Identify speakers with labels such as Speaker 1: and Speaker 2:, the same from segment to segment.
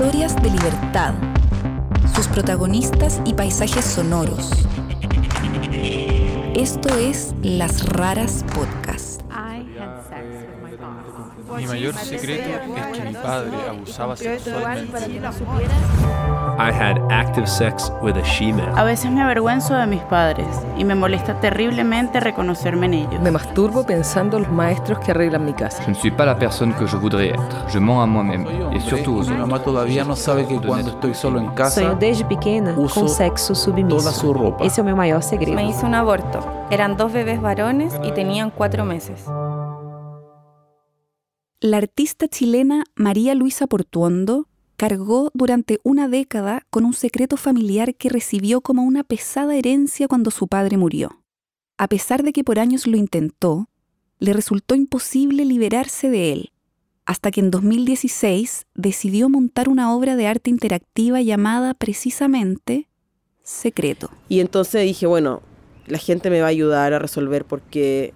Speaker 1: Historias de libertad. Sus protagonistas y paisajes sonoros. Esto es Las Raras Podcast.
Speaker 2: Mi mayor secreto es que mi padre abusaba sexualmente.
Speaker 3: I had active sex with a she-man.
Speaker 4: A veces me avergüenzo de mis padres y me molesta terriblemente reconocerme en ellos.
Speaker 5: Me masturbo pensando en los maestros que arreglan mi casa.
Speaker 6: Je ne suis pas la personne que je voudrais être. Je mens à moi-même et surtout aux
Speaker 2: Mi
Speaker 6: autres.
Speaker 2: mamá todavía no sabe que cuando estoy solo en casa
Speaker 7: Sonho desde pequena
Speaker 2: uso
Speaker 7: com sexo submisso.
Speaker 2: toda su ropa.
Speaker 7: Esse é o meu maior segredo.
Speaker 8: Me hice un aborto. Eran dos bebés varones y tenían cuatro meses.
Speaker 1: La artista chilena María Luisa Portuondo cargó durante una década con un secreto familiar que recibió como una pesada herencia cuando su padre murió. A pesar de que por años lo intentó, le resultó imposible liberarse de él, hasta que en 2016 decidió montar una obra de arte interactiva llamada precisamente Secreto.
Speaker 9: Y entonces dije, bueno, la gente me va a ayudar a resolver porque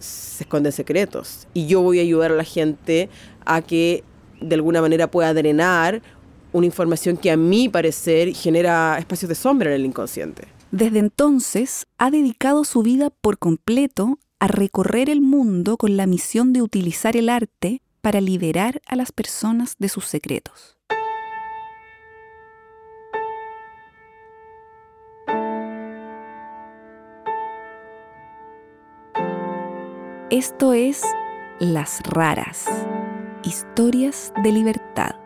Speaker 9: se esconden secretos. Y yo voy a ayudar a la gente a que de alguna manera pueda drenar una información que a mi parecer genera espacios de sombra en el inconsciente.
Speaker 1: Desde entonces ha dedicado su vida por completo a recorrer el mundo con la misión de utilizar el arte para liberar a las personas de sus secretos. Esto es Las Raras, historias de libertad.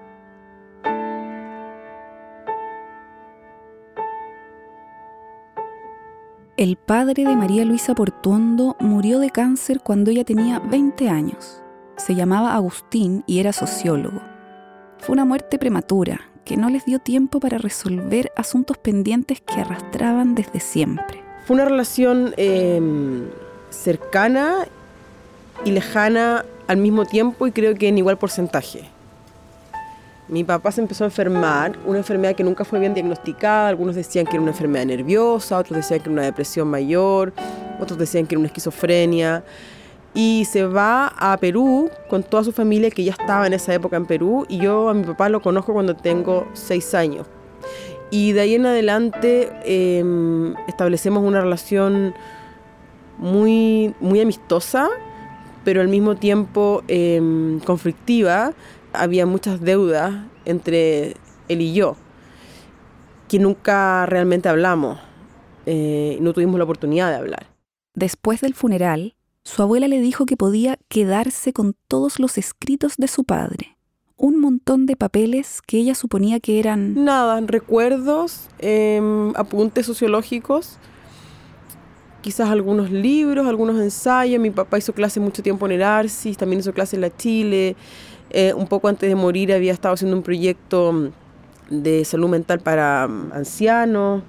Speaker 1: El padre de María Luisa Portuondo murió de cáncer cuando ella tenía 20 años. Se llamaba Agustín y era sociólogo. Fue una muerte prematura que no les dio tiempo para resolver asuntos pendientes que arrastraban desde siempre.
Speaker 9: Fue una relación eh, cercana y lejana al mismo tiempo y creo que en igual porcentaje. Mi papá se empezó a enfermar, una enfermedad que nunca fue bien diagnosticada, algunos decían que era una enfermedad nerviosa, otros decían que era una depresión mayor, otros decían que era una esquizofrenia. Y se va a Perú con toda su familia que ya estaba en esa época en Perú y yo a mi papá lo conozco cuando tengo seis años. Y de ahí en adelante eh, establecemos una relación muy, muy amistosa, pero al mismo tiempo eh, conflictiva. Había muchas deudas entre él y yo, que nunca realmente hablamos, eh, no tuvimos la oportunidad de hablar.
Speaker 1: Después del funeral, su abuela le dijo que podía quedarse con todos los escritos de su padre, un montón de papeles que ella suponía que eran...
Speaker 9: Nada, recuerdos, eh, apuntes sociológicos, quizás algunos libros, algunos ensayos. Mi papá hizo clase mucho tiempo en el Arcis, también hizo clase en la Chile. Eh, un poco antes de morir había estado haciendo un proyecto de salud mental para mm, ancianos,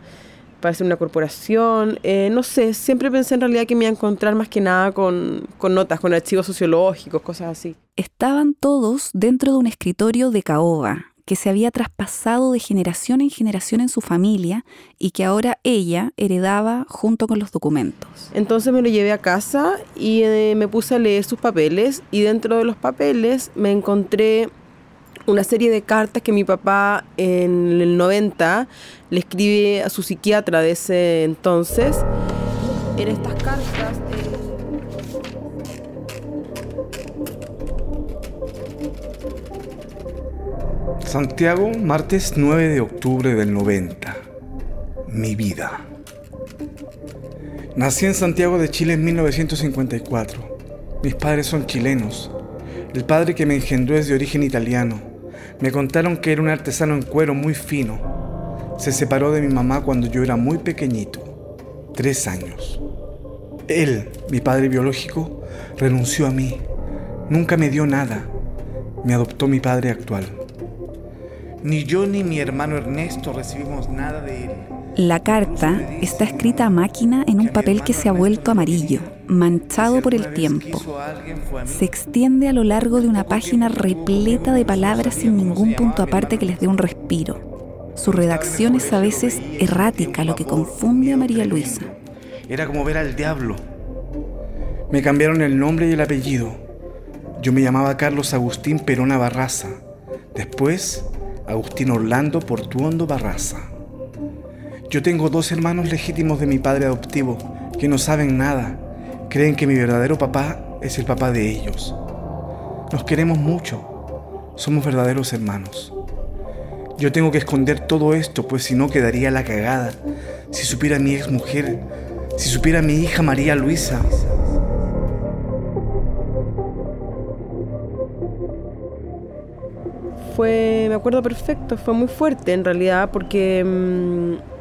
Speaker 9: para hacer una corporación. Eh, no sé, siempre pensé en realidad que me iba a encontrar más que nada con, con notas, con archivos sociológicos, cosas así.
Speaker 1: Estaban todos dentro de un escritorio de caoba que se había traspasado de generación en generación en su familia y que ahora ella heredaba junto con los documentos.
Speaker 9: Entonces me lo llevé a casa y eh, me puse a leer sus papeles y dentro de los papeles me encontré una serie de cartas que mi papá en el 90 le escribe a su psiquiatra de ese entonces. En estas cartas... eh,
Speaker 10: Santiago, martes 9 de octubre del 90. Mi vida. Nací en Santiago de Chile en 1954. Mis padres son chilenos. El padre que me engendró es de origen italiano. Me contaron que era un artesano en cuero muy fino. Se separó de mi mamá cuando yo era muy pequeñito, tres años. Él, mi padre biológico, renunció a mí. Nunca me dio nada. Me adoptó mi padre actual. Ni yo ni mi hermano Ernesto recibimos nada de él.
Speaker 1: La carta está escrita a máquina en un papel que se ha vuelto amarillo, manchado por el tiempo. Se extiende a lo largo de una página repleta de palabras sin ningún punto aparte que les dé un respiro. Su redacción es a veces errática, lo que confunde a María Luisa.
Speaker 10: Era como ver al diablo. Me cambiaron el nombre y el apellido. Yo me llamaba Carlos Agustín Perona Barraza. Después Agustín Orlando Portuondo Barraza. Yo tengo dos hermanos legítimos de mi padre adoptivo que no saben nada. Creen que mi verdadero papá es el papá de ellos. Nos queremos mucho. Somos verdaderos hermanos. Yo tengo que esconder todo esto, pues si no quedaría la cagada. Si supiera mi ex mujer, si supiera mi hija María Luisa.
Speaker 9: Fue, me acuerdo perfecto, fue muy fuerte en realidad porque mm,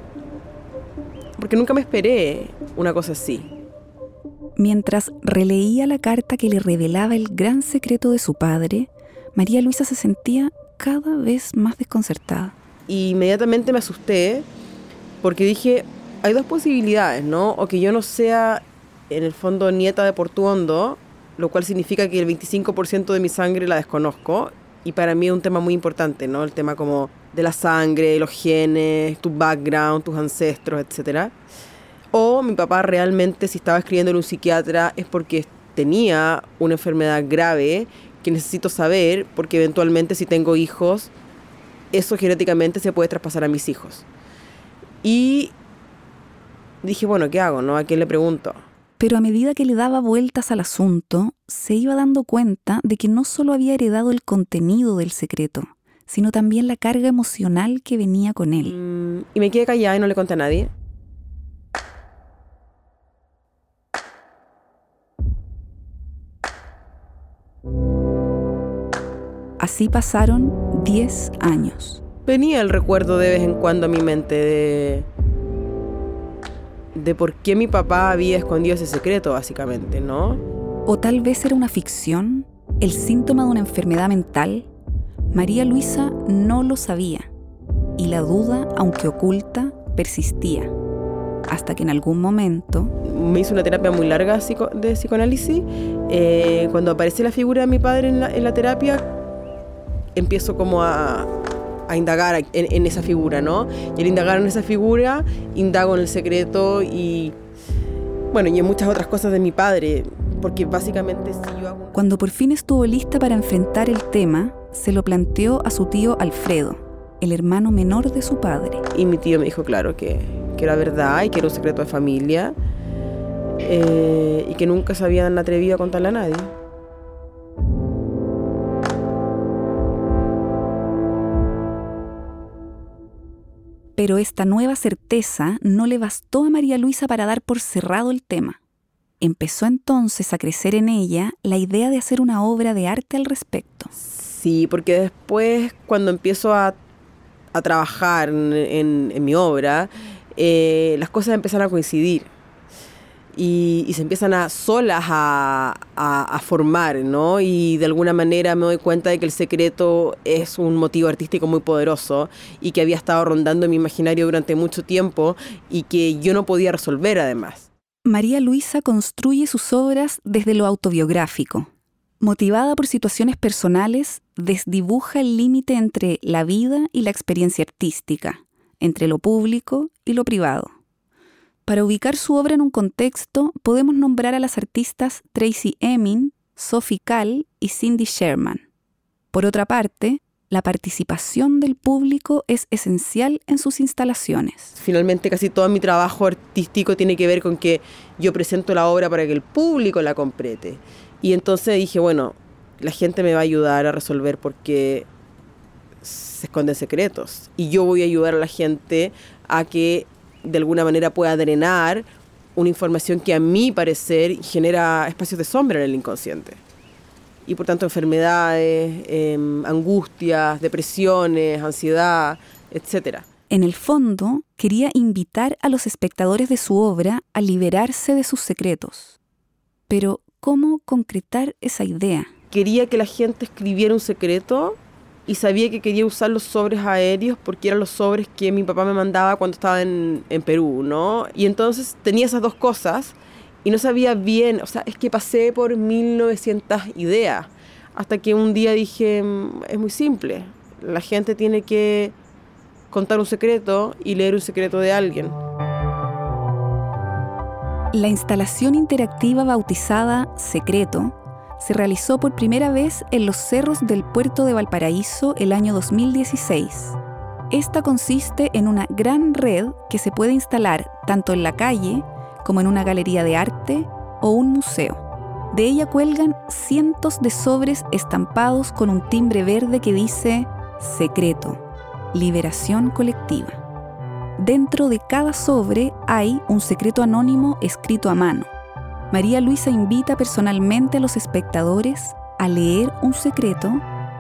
Speaker 9: porque nunca me esperé una cosa así.
Speaker 1: Mientras releía la carta que le revelaba el gran secreto de su padre, María Luisa se sentía cada vez más desconcertada.
Speaker 9: Y inmediatamente me asusté porque dije, hay dos posibilidades, ¿no? O que yo no sea en el fondo nieta de Portuondo, lo cual significa que el 25% de mi sangre la desconozco. Y para mí es un tema muy importante, ¿no? El tema como de la sangre, los genes, tu background, tus ancestros, etc. O mi papá realmente, si estaba escribiendo en un psiquiatra, es porque tenía una enfermedad grave que necesito saber, porque eventualmente si tengo hijos, eso genéticamente se puede traspasar a mis hijos. Y dije, bueno, ¿qué hago? ¿No? ¿A quién le pregunto?
Speaker 1: Pero a medida que le daba vueltas al asunto, se iba dando cuenta de que no solo había heredado el contenido del secreto, sino también la carga emocional que venía con él.
Speaker 9: Mm, y me quedé callada y no le conté a nadie.
Speaker 1: Así pasaron 10 años.
Speaker 9: Venía el recuerdo de vez en cuando a mi mente de de por qué mi papá había escondido ese secreto, básicamente, ¿no?
Speaker 1: O tal vez era una ficción, el síntoma de una enfermedad mental. María Luisa no lo sabía y la duda, aunque oculta, persistía. Hasta que en algún momento...
Speaker 9: Me hizo una terapia muy larga de psicoanálisis. Eh, cuando aparece la figura de mi padre en la, en la terapia, empiezo como a, a indagar en, en, esa figura, ¿no? Y al indagar en esa figura, indago en el secreto y, bueno, y en muchas otras cosas de mi padre, porque básicamente si yo hago...
Speaker 1: Cuando por fin estuvo lista para enfrentar el tema, se lo planteó a su tío Alfredo, el hermano menor de su padre.
Speaker 9: Y mi tío me dijo, claro, que, que era verdad y que era un secreto de familia eh, y que nunca se habían atrevido a contarle a nadie.
Speaker 1: Pero esta nueva certeza no le bastó a María Luisa para dar por cerrado el tema. Empezó entonces a crecer en ella la idea de hacer una obra de arte al respecto.
Speaker 9: Sí, porque después cuando empiezo a, a trabajar en, mi obra, eh, las cosas empiezan a coincidir y, se empiezan a solas a, formar, ¿no? Y de alguna manera me doy cuenta de que el secreto es un motivo artístico muy poderoso y que había estado rondando en mi imaginario durante mucho tiempo y que yo no podía resolver además.
Speaker 1: María Luisa construye sus obras desde lo autobiográfico. Motivada por situaciones personales, desdibuja el límite entre la vida y la experiencia artística, entre lo público y lo privado. Para ubicar su obra en un contexto, podemos nombrar a las artistas Tracy Emin, Sophie Kahl y Cindy Sherman. Por otra parte, la participación del público es esencial en sus instalaciones.
Speaker 9: Finalmente casi todo mi trabajo artístico tiene que ver con que yo presento la obra para que el público la complete. Y entonces dije, bueno, la gente me va a ayudar a resolver porque se esconden secretos. Y yo voy a ayudar a la gente a que de alguna manera pueda drenar una información que a mi parecer genera espacios de sombra en el inconsciente. Y por tanto enfermedades, eh, angustias, depresiones, ansiedad, etc.
Speaker 1: En el fondo, quería invitar a los espectadores de su obra a liberarse de sus secretos. Pero, ¿cómo concretar esa idea?
Speaker 9: Quería que la gente escribiera un secreto y sabía que quería usar los sobres aéreos porque eran los sobres que mi papá me mandaba cuando estaba en, en, Perú, ¿no? Y entonces tenía esas dos cosas y no sabía bien, o sea, es que pasé por 1900 ideas hasta que un día dije, mm, es muy simple, la gente tiene que contar un secreto y leer un secreto de alguien.
Speaker 1: La instalación interactiva bautizada Secreto se realizó por primera vez en los cerros del puerto de Valparaíso el año 2016. Esta consiste en una gran red que se puede instalar tanto en la calle como en una galería de arte o un museo. De ella cuelgan cientos de sobres estampados con un timbre verde que dice Secreto, Liberación Colectiva. Dentro de cada sobre hay un secreto anónimo escrito a mano. María Luisa invita personalmente a los espectadores a leer un secreto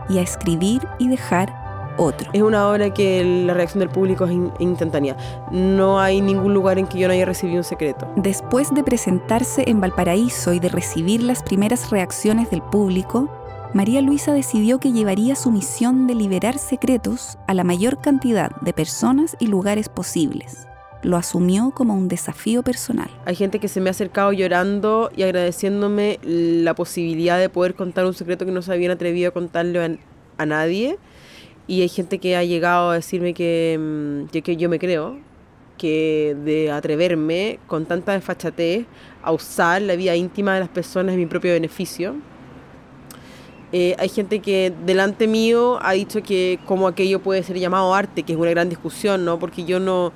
Speaker 1: y a escribir y dejar otro.
Speaker 9: Es una obra que la reacción del público es in- instantánea. No hay ningún lugar en que yo no haya recibido un secreto.
Speaker 1: Después de presentarse en Valparaíso y de recibir las primeras reacciones del público, María Luisa decidió que llevaría su misión de liberar secretos a la mayor cantidad de personas y lugares posibles. Lo asumió como un desafío personal.
Speaker 9: Hay gente que se me ha acercado llorando y agradeciéndome la posibilidad de poder contar un secreto que no se habían atrevido a contarle a, nadie. Y hay gente que ha llegado a decirme que, mm, que, que yo me creo, que de atreverme con tanta desfachatez a usar la vida íntima de las personas en mi propio beneficio. Eh, hay gente que delante mío ha dicho que como aquello puede ser llamado arte, que es una gran discusión, ¿no? Porque yo no...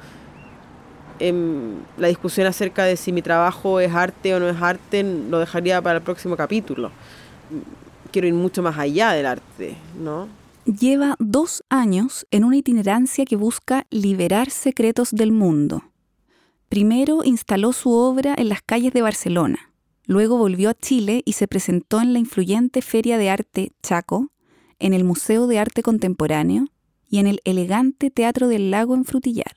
Speaker 9: em, la discusión acerca de si mi trabajo es arte o no es arte lo dejaría para el próximo capítulo. Quiero ir mucho más allá del arte, ¿no?
Speaker 1: Lleva dos años en una itinerancia que busca liberar secretos del mundo. Primero instaló su obra en las calles de Barcelona. Luego volvió a Chile y se presentó en la influyente Feria de Arte Chaco, en el Museo de Arte Contemporáneo y en el elegante Teatro del Lago en Frutillar.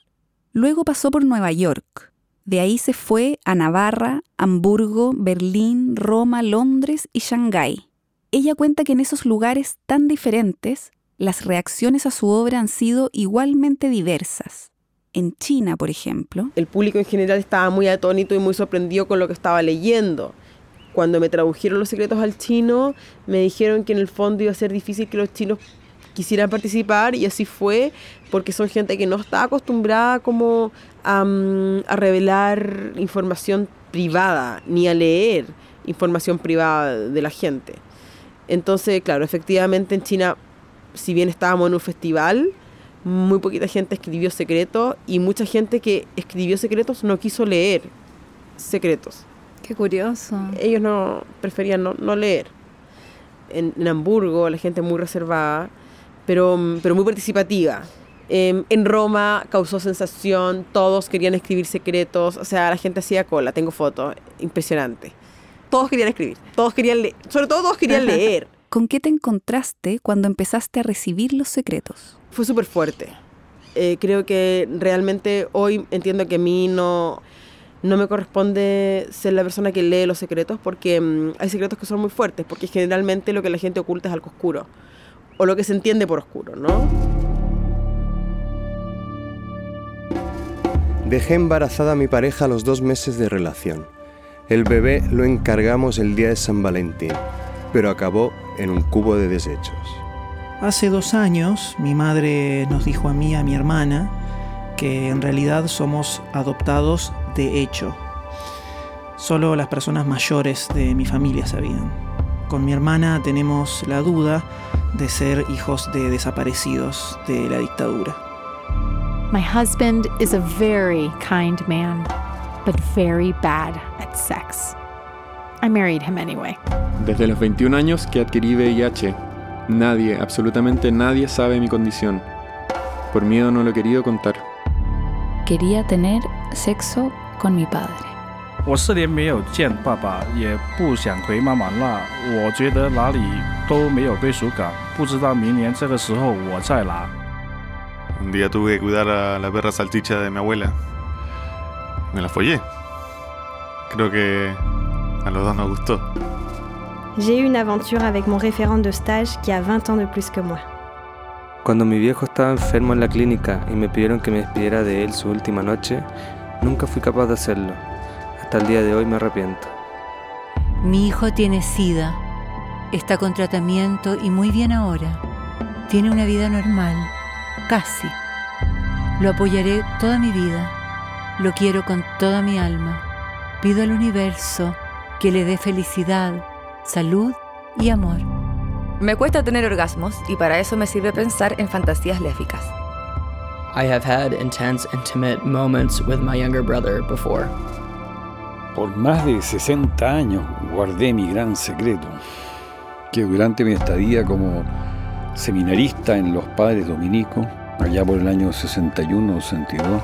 Speaker 1: Luego pasó por Nueva York. De ahí se fue a Navarra, Hamburgo, Berlín, Roma, Londres y Shanghái. Ella cuenta que en esos lugares tan diferentes, las reacciones a su obra han sido igualmente diversas. En China, por ejemplo,
Speaker 9: El público en general estaba muy atónito y muy sorprendido con lo que estaba leyendo. Cuando me tradujeron los secretos al chino, me dijeron que en el fondo iba a ser difícil que los chinos quisieran participar y así fue, porque son gente que no está acostumbrada como a, mm, a revelar información privada, ni a leer información privada de la gente. Entonces, claro, efectivamente en China, si bien estábamos en un festival, muy poquita gente escribió secretos y mucha gente que escribió secretos no quiso leer secretos.
Speaker 11: Qué curioso.
Speaker 9: Ellos no preferían no, no leer. En, en Hamburgo la gente muy reservada, pero, pero muy participativa. Em, en Roma causó sensación, todos querían escribir secretos, o sea, la gente hacía cola, tengo fotos, impresionante. Todos querían escribir, todos querían leer, sobre todo todos querían leer.
Speaker 1: ¿con qué te encontraste cuando empezaste a recibir los secretos?
Speaker 9: fue súper fuerte. Eh, creo que realmente hoy entiendo que a mí no, no me corresponde ser la persona que lee los secretos porque mm, hay secretos que son muy fuertes, porque generalmente lo que la gente oculta es algo oscuro, o lo que se entiende por oscuro, ¿no?
Speaker 12: Dejé embarazada a mi pareja a los dos meses de relación. El bebé lo encargamos el día de San Valentín, pero acabó en un cubo de desechos.
Speaker 13: Hace dos años mi madre nos dijo a mí y a mi hermana que en realidad somos adoptados de hecho. Solo las personas mayores de mi familia sabían. Con mi hermana tenemos la duda de ser hijos de desaparecidos de la dictadura.
Speaker 14: My husband is a very kind man, but very bad at sex. I married him anyway.
Speaker 2: Desde los 21 años que adquirí VIH, nadie, absolutamente nadie sabe mi condición. Por miedo no lo he querido contar.
Speaker 11: Quería tener sexo con mi padre.
Speaker 15: 我四年没有见爸爸，也不想回妈妈那。我觉得哪里都没有归属感，不知道明年这个时候我在哪。
Speaker 16: Un día tuve que cuidar a la perra salchicha de mi abuela. Me la follé. Creo que a los dos nos gustó.
Speaker 17: J'ai eu une aventure avec mon référent de stage qui a 20 ans de plus que moi.
Speaker 18: Cuando mi viejo estaba enfermo en la clínica y me pidieron que me despidiera de él su última noche, nunca fui capaz de hacerlo. Hasta el día de hoy me arrepiento.
Speaker 19: Mi hijo tiene SIDA. Está con tratamiento y muy bien ahora. Tiene una vida normal. Casi. Lo apoyaré toda mi vida. Lo quiero con toda mi alma. Pido al universo que le dé felicidad, salud y amor.
Speaker 8: Me cuesta tener orgasmos y para eso me sirve pensar en fantasías léficas.
Speaker 20: I have had intense, intimate moments with my younger brother before.
Speaker 21: Por más de 60 años guardé mi gran secreto, que durante mi estadía como seminarista en los padres dominicos, allá por el año 61 o 62,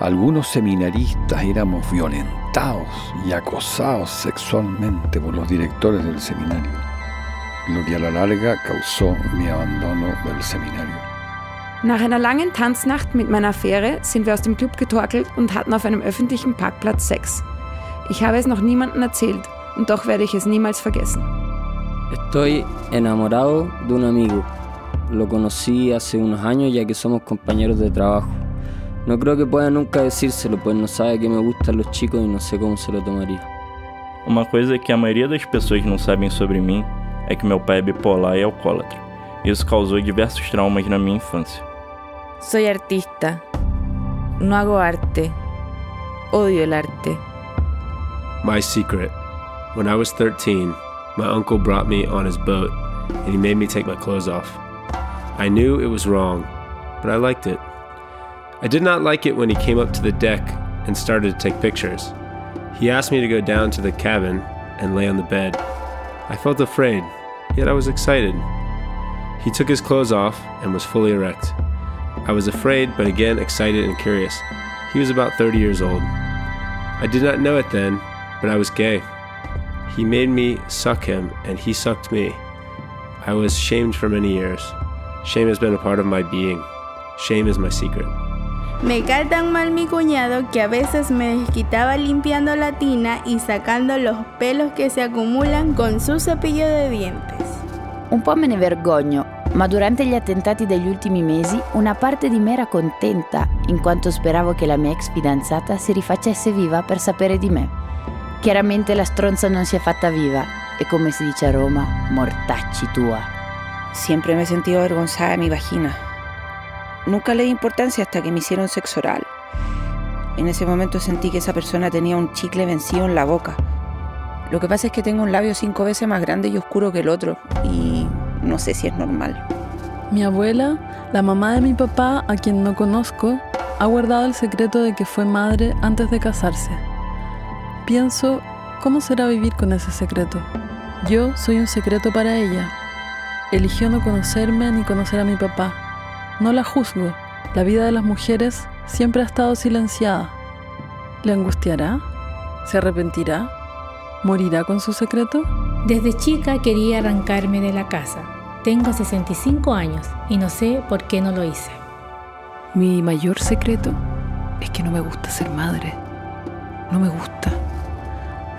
Speaker 21: algunos seminaristas éramos violentados y acosados sexualmente por los directores del seminario, lo que a la larga causó mi abandono del seminario.
Speaker 22: Nach einer langen Tanznacht mit meiner Affäre sind wir aus dem Club getorkelt und hatten auf einem öffentlichen Parkplatz Sex. Ich habe es noch niemandem erzählt und doch werde ich es niemals vergessen.
Speaker 20: Estoy enamorado de un amigo. Lo conocí hace unos años ya que somos compañeros de trabajo. No creo que pueda nunca decírselo, pues no sabe que me gustan los chicos y no sé cómo se lo tomaría.
Speaker 23: Uma coisa que a maioria das pessoas não sabem sobre mim é que meu pai é bipolar e alcoólatra. Isso causou diversos traumas na minha infância.
Speaker 4: Soy artista. No hago arte. Odio el arte.
Speaker 3: My secret. When I was 13, my uncle brought me on his boat and he made me take my clothes off. I knew it was wrong, but I liked it. I did not like it when he came up to the deck and started to take pictures. He asked me to go down to the cabin and lay on the bed. I felt afraid, yet I was excited. He took his clothes off and was fully erect. I was afraid, but again excited and curious. He was about 30 years old. I did not know it then, but I was gay. He made me suck him, and he sucked me. I was shamed for many years. Shame has been a part of my being. Shame is my secret.
Speaker 24: Me cae tan mal mi cuñado que a veces me desquitaba limpiando la tina y sacando los pelos che si accumulan con su cepillo de dientes.
Speaker 25: Un po' me ne vergogno, ma durante gli attentati degli ultimi mesi una parte di me era contenta in quanto speravo che la mia ex fidanzata si rifacesse viva per sapere di me. Chiaramente la stronza non si è fatta viva e come si dice a Roma, mortacci tua.
Speaker 26: Siempre me he sentido avergonzada de mi vagina. Nunca le di importancia hasta que me hicieron sexo oral. En ese momento sentí que esa persona tenía un chicle vencido en la boca. Lo que pasa es que tengo un labio cinco veces más grande y oscuro que el otro y no sé si es normal.
Speaker 27: Mi abuela, la mamá de mi papá, a quien no conozco, ha guardado el secreto de que fue madre antes de casarse. Pienso, ¿cómo será vivir con ese secreto? Yo soy un secreto para ella. Eligió no conocerme ni conocer a mi papá. No la juzgo. La vida de las mujeres siempre ha estado silenciada. ¿Le angustiará? ¿Se arrepentirá? ¿Morirá con su secreto?
Speaker 28: Desde chica quería arrancarme de la casa. Tengo 65 años y no sé por qué no lo hice.
Speaker 29: Mi mayor secreto es que no me gusta ser madre. No me gusta.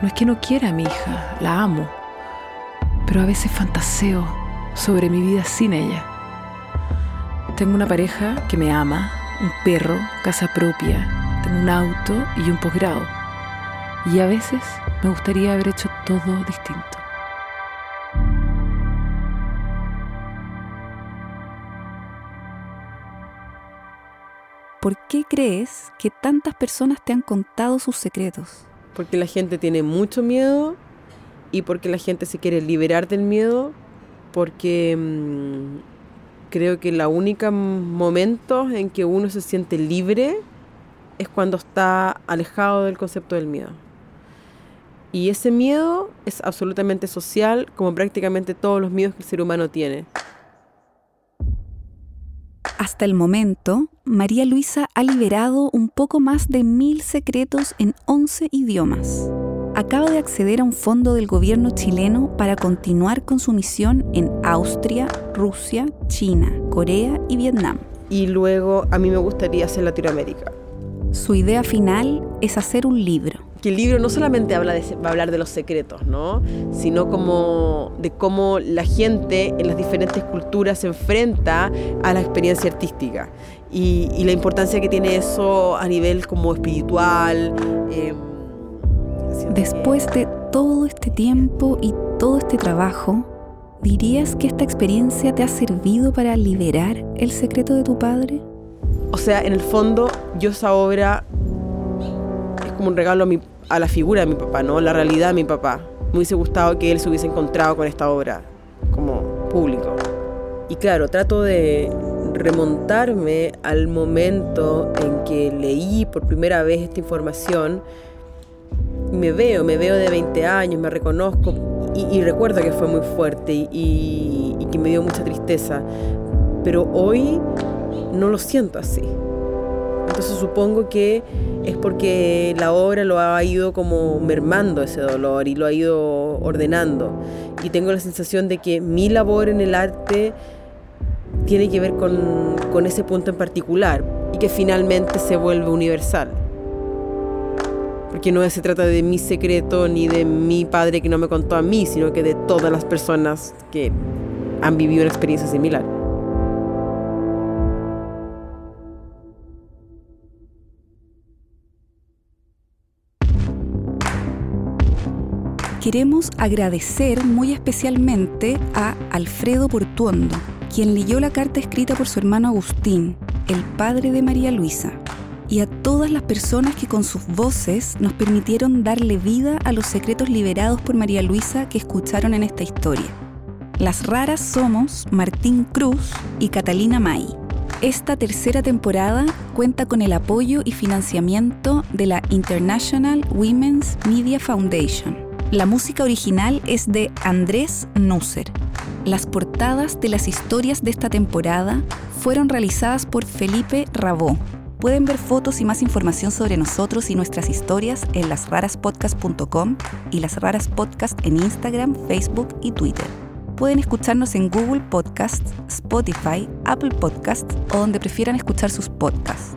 Speaker 29: No es que no quiera a mi hija, la amo. Pero a veces fantaseo sobre mi vida sin ella. Tengo una pareja que me ama, un perro, casa propia, tengo un auto y un posgrado. Y a veces me gustaría haber hecho todo distinto.
Speaker 1: ¿Por qué crees que tantas personas te han contado sus secretos?
Speaker 9: Porque la gente tiene mucho miedo y porque la gente se quiere liberar del miedo, porque mmm, creo que la única momento en que uno se siente libre es cuando está alejado del concepto del miedo. Y ese miedo es absolutamente social, como prácticamente todos los miedos que el ser humano tiene.
Speaker 1: Hasta el momento, María Luisa ha liberado un poco más de mil secretos en 11 idiomas. Acaba de acceder a un fondo del gobierno chileno para continuar con su misión en Austria, Rusia, China, Corea y Vietnam.
Speaker 9: Y luego a mí me gustaría hacer Latinoamérica.
Speaker 1: Su idea final es hacer un libro.
Speaker 9: Que el libro no solamente habla de, va a hablar de los secretos, ¿no? sino como de cómo la gente en las diferentes culturas se enfrenta a la experiencia artística y, y la importancia que tiene eso a nivel como espiritual. Eh,
Speaker 1: Después de todo este tiempo y todo este trabajo, ¿dirías que esta experiencia te ha servido para liberar el secreto de tu padre?
Speaker 9: O sea, en el fondo, yo esa obra es como un regalo a, mi, a la figura de mi papá, ¿no? La realidad de mi papá. me hubiese gustado que él se hubiese encontrado con esta obra como público. Y claro, trato de remontarme al momento en que leí por primera vez esta información. Me veo, me veo de 20 años, me reconozco y, recuerdo que fue muy fuerte y, y que me dio mucha tristeza. Pero hoy no lo siento así. Entonces supongo que es porque la obra lo ha ido como mermando ese dolor y lo ha ido ordenando. Y tengo la sensación de que mi labor en el arte tiene que ver con, con ese punto en particular y que finalmente se vuelve universal. Porque no se trata de mi secreto ni de mi padre que no me contó a mí, sino que de todas las personas que han vivido una experiencia similar.
Speaker 1: Queremos agradecer muy especialmente a Alfredo Portuondo, quien leyó la carta escrita por su hermano Agustín, el padre de María Luisa, y a todas las personas que con sus voces nos permitieron darle vida a los secretos liberados por María Luisa que escucharon en esta historia. Las raras somos Martín Cruz y Catalina May. Esta tercera temporada cuenta con el apoyo y financiamiento de la International Women's Media Foundation la música original es de Andrés Nusser. Las portadas de las historias de esta temporada fueron realizadas por Felipe Rabó. Pueden ver fotos y más información sobre nosotros y nuestras historias en lasraraspodcast.com y Las Raras Podcast en Instagram, Facebook y Twitter. Pueden escucharnos en Google Podcasts, Spotify, Apple Podcasts o donde prefieran escuchar sus podcasts.